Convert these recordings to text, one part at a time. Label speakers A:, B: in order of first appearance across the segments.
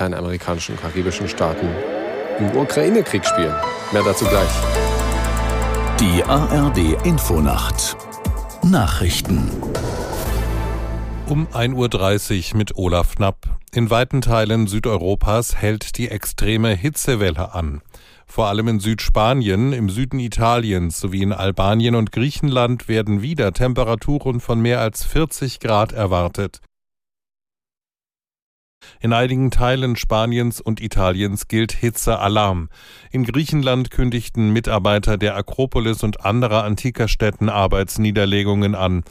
A: kleinen amerikanischen und karibischen Staaten im Ukraine-Krieg spielen. Mehr dazu gleich.
B: Die ARD Infonacht Nachrichten
C: um 1.30 Uhr mit Olaf Knapp. In weiten Teilen Südeuropas hält die extreme Hitzewelle an. Vor allem in Südspanien, im Süden Italiens sowie in Albanien und Griechenland werden wieder Temperaturen von mehr als 40 Grad erwartet. In einigen Teilen Spaniens und Italiens gilt Hitzealarm. In Griechenland kündigten Mitarbeiter der Akropolis und anderer antiker Städten Arbeitsniederlegungen an.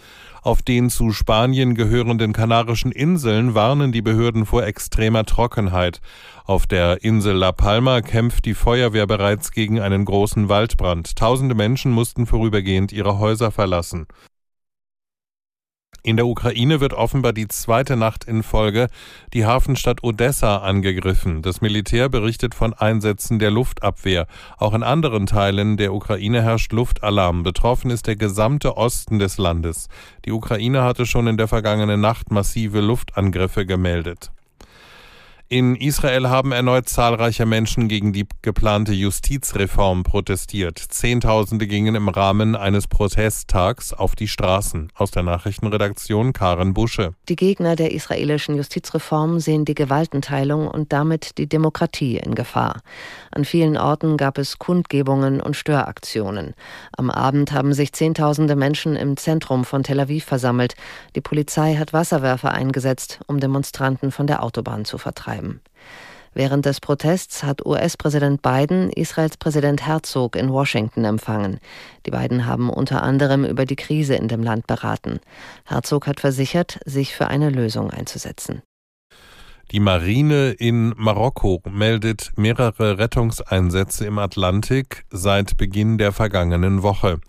C: Auf den zu Spanien gehörenden Kanarischen Inseln warnen die Behörden vor extremer Trockenheit. Auf der Insel La Palma kämpft die Feuerwehr bereits gegen einen großen Waldbrand. Tausende Menschen mussten vorübergehend ihre Häuser verlassen. In der Ukraine wird offenbar die zweite Nacht in Folge die Hafenstadt Odessa angegriffen. Das Militär berichtet von Einsätzen der Luftabwehr. Auch in anderen Teilen der Ukraine herrscht Luftalarm. Betroffen ist der gesamte Osten des Landes. Die Ukraine hatte schon in der vergangenen Nacht massive Luftangriffe gemeldet. In Israel haben erneut zahlreiche Menschen gegen die geplante Justizreform protestiert. Zehntausende gingen im Rahmen eines Protesttags auf die Straßen. Aus der Nachrichtenredaktion Karen Busche.
D: Die Gegner der israelischen Justizreform sehen die Gewaltenteilung und damit die Demokratie in Gefahr. An vielen Orten gab es Kundgebungen und Störaktionen. Am Abend haben sich Zehntausende Menschen im Zentrum von Tel Aviv versammelt. Die Polizei hat Wasserwerfer eingesetzt, um Demonstranten von der Autobahn zu vertreiben bleiben. Während des Protests hat US-Präsident Biden Israels Präsident Herzog in Washington empfangen. Die beiden haben unter anderem über die Krise in dem Land beraten. Herzog hat versichert, sich für eine Lösung einzusetzen.
C: Die Marine in Marokko meldet mehrere Rettungseinsätze im Atlantik seit Beginn der vergangenen Woche.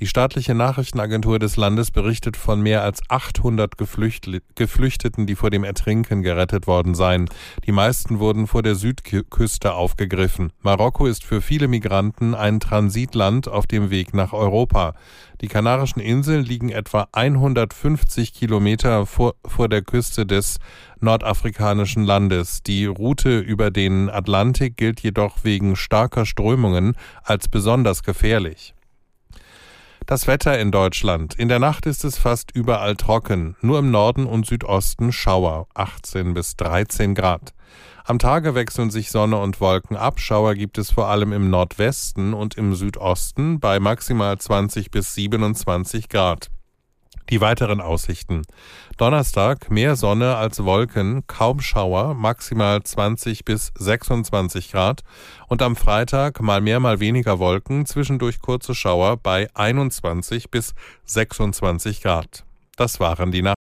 C: Die staatliche Nachrichtenagentur des Landes berichtet von mehr als 800 Geflüchteten, die vor dem Ertrinken gerettet worden seien. Die meisten wurden vor der Südküste aufgegriffen. Marokko ist für viele Migranten ein Transitland auf dem Weg nach Europa. Die Kanarischen Inseln liegen etwa 150 Kilometer vor, vor der Küste des nordafrikanischen Landes. Die Route über den Atlantik gilt jedoch wegen starker Strömungen als besonders gefährlich. Das Wetter in Deutschland. In der Nacht ist es fast überall trocken, nur im Norden und Südosten Schauer, 18 bis 13 Grad. Am Tage wechseln sich Sonne und Wolken ab. Schauer gibt es vor allem im Nordwesten und im Südosten bei maximal 20 bis 27 Grad. Die weiteren Aussichten. Donnerstag mehr Sonne als Wolken, kaum Schauer, maximal 20 bis 26 Grad. Und am Freitag mal mehr, mal weniger Wolken, zwischendurch kurze Schauer bei 21 bis 26 Grad. Das waren die Nachrichten.